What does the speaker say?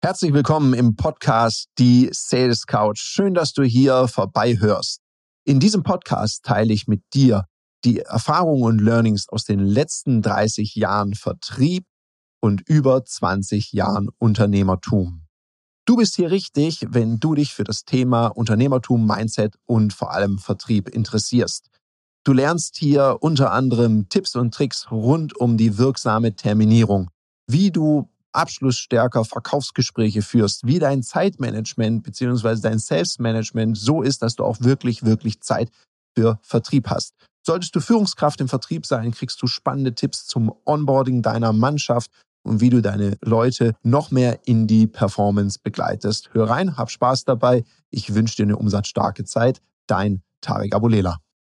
Herzlich willkommen im Podcast Die Sales Couch. Schön, dass du hier vorbeihörst. In diesem Podcast teile ich mit dir die Erfahrungen und Learnings aus den letzten 30 Jahren Vertrieb und über 20 Jahren Unternehmertum. Du bist hier richtig, wenn du dich für das Thema Unternehmertum, Mindset und vor allem Vertrieb interessierst. Du lernst hier unter anderem Tipps und Tricks rund um die wirksame Terminierung, wie du abschlussstärker Verkaufsgespräche führst, wie dein Zeitmanagement bzw. dein Selbstmanagement so ist, dass du auch wirklich, wirklich Zeit für Vertrieb hast. Solltest du Führungskraft im Vertrieb sein, kriegst du spannende Tipps zum Onboarding deiner Mannschaft und wie du deine Leute noch mehr in die Performance begleitest. Hör rein, hab Spaß dabei. Ich wünsche dir eine umsatzstarke Zeit. Dein Tarek Abulela.